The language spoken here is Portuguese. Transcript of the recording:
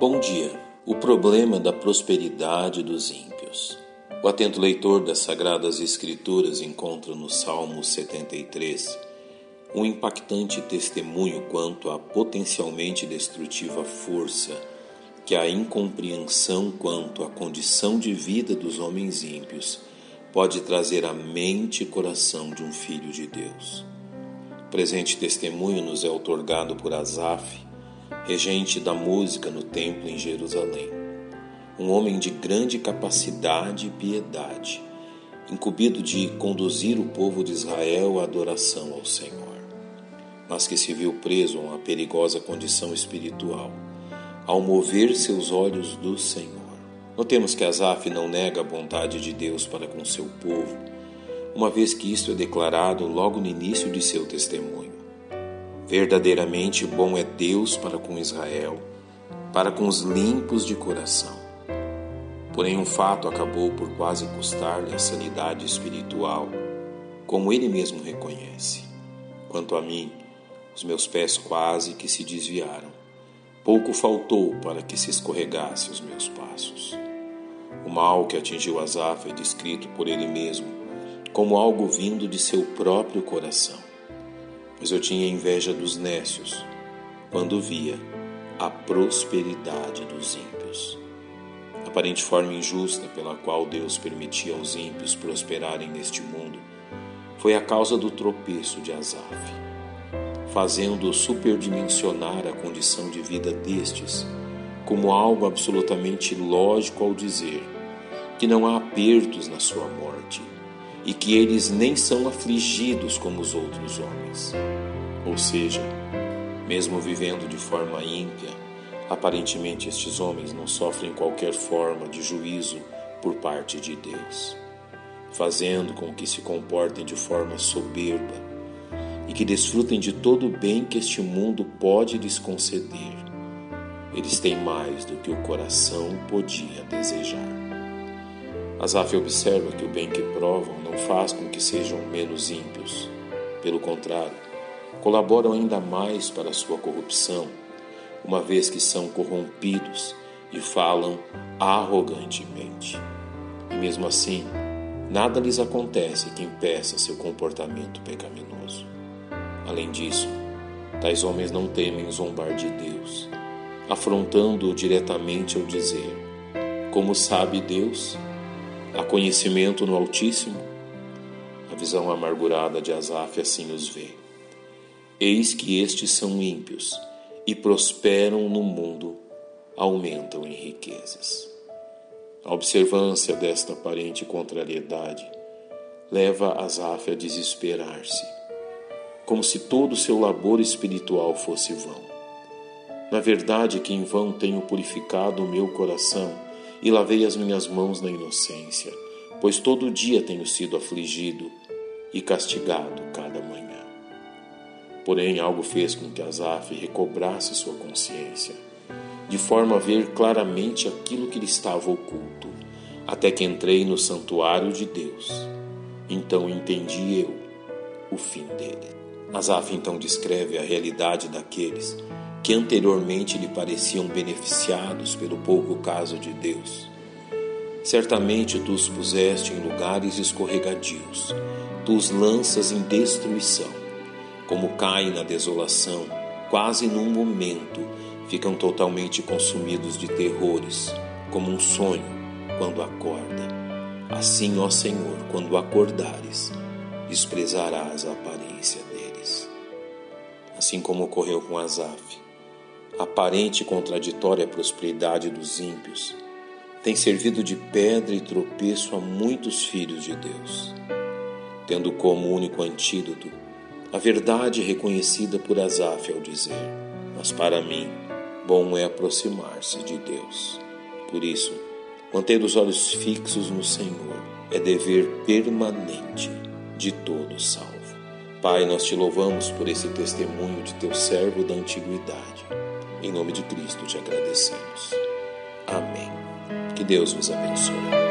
Bom dia. O problema da prosperidade dos ímpios. O atento leitor das Sagradas Escrituras encontra no Salmo 73 um impactante testemunho quanto à potencialmente destrutiva força que a incompreensão quanto à condição de vida dos homens ímpios pode trazer à mente e coração de um filho de Deus. O presente testemunho nos é otorgado por Asaf, regente da música no templo em Jerusalém. Um homem de grande capacidade e piedade, incumbido de conduzir o povo de Israel à adoração ao Senhor, mas que se viu preso a uma perigosa condição espiritual ao mover seus olhos do Senhor. Notemos que Asaf não nega a bondade de Deus para com seu povo, uma vez que isto é declarado logo no início de seu testemunho. Verdadeiramente bom é Deus para com Israel, para com os limpos de coração. Porém, um fato acabou por quase custar-lhe a sanidade espiritual, como ele mesmo reconhece. Quanto a mim, os meus pés quase que se desviaram. Pouco faltou para que se escorregasse os meus passos. O mal que atingiu Asaf é descrito por ele mesmo como algo vindo de seu próprio coração mas eu tinha inveja dos nécios quando via a prosperidade dos ímpios. Aparente forma injusta pela qual Deus permitia aos ímpios prosperarem neste mundo foi a causa do tropeço de Asaf, fazendo superdimensionar a condição de vida destes como algo absolutamente lógico ao dizer que não há apertos na sua morte e que eles nem são afligidos como os outros homens. Ou seja, mesmo vivendo de forma ímpia, aparentemente estes homens não sofrem qualquer forma de juízo por parte de Deus, fazendo com que se comportem de forma soberba e que desfrutem de todo o bem que este mundo pode lhes conceder. Eles têm mais do que o coração podia desejar. Asaf observa que o bem que provam não faz com que sejam menos ímpios. Pelo contrário, colaboram ainda mais para a sua corrupção, uma vez que são corrompidos e falam arrogantemente. E mesmo assim, nada lhes acontece que impeça seu comportamento pecaminoso. Além disso, tais homens não temem zombar de Deus, afrontando-o diretamente ao dizer: Como sabe Deus? Há conhecimento no Altíssimo? A visão amargurada de Asaf assim os vê. Eis que estes são ímpios e prosperam no mundo, aumentam em riquezas. A observância desta aparente contrariedade leva Asaf a desesperar-se, como se todo o seu labor espiritual fosse vão. Na verdade, que em vão tenho purificado o meu coração e lavei as minhas mãos na inocência, pois todo dia tenho sido afligido e castigado cada manhã. Porém, algo fez com que Asaf recobrasse sua consciência, de forma a ver claramente aquilo que lhe estava oculto, até que entrei no santuário de Deus. Então entendi eu o fim dele. Asaf então descreve a realidade daqueles que anteriormente lhe pareciam beneficiados pelo pouco caso de Deus. Certamente tu os puseste em lugares escorregadios, tu os lanças em destruição, como caem na desolação, quase num momento ficam totalmente consumidos de terrores, como um sonho quando acorda. Assim, ó Senhor, quando acordares, desprezarás a aparência deles. Assim como ocorreu com Asaf, aparente e contraditória prosperidade dos ímpios tem servido de pedra e tropeço a muitos filhos de Deus, tendo como único antídoto a verdade reconhecida por Asaf ao dizer: Mas para mim, bom é aproximar-se de Deus. Por isso, manter os olhos fixos no Senhor é dever permanente de todo salvo. Pai, nós te louvamos por esse testemunho de teu servo da antiguidade em nome de Cristo te agradecemos. Amém. Que Deus vos abençoe.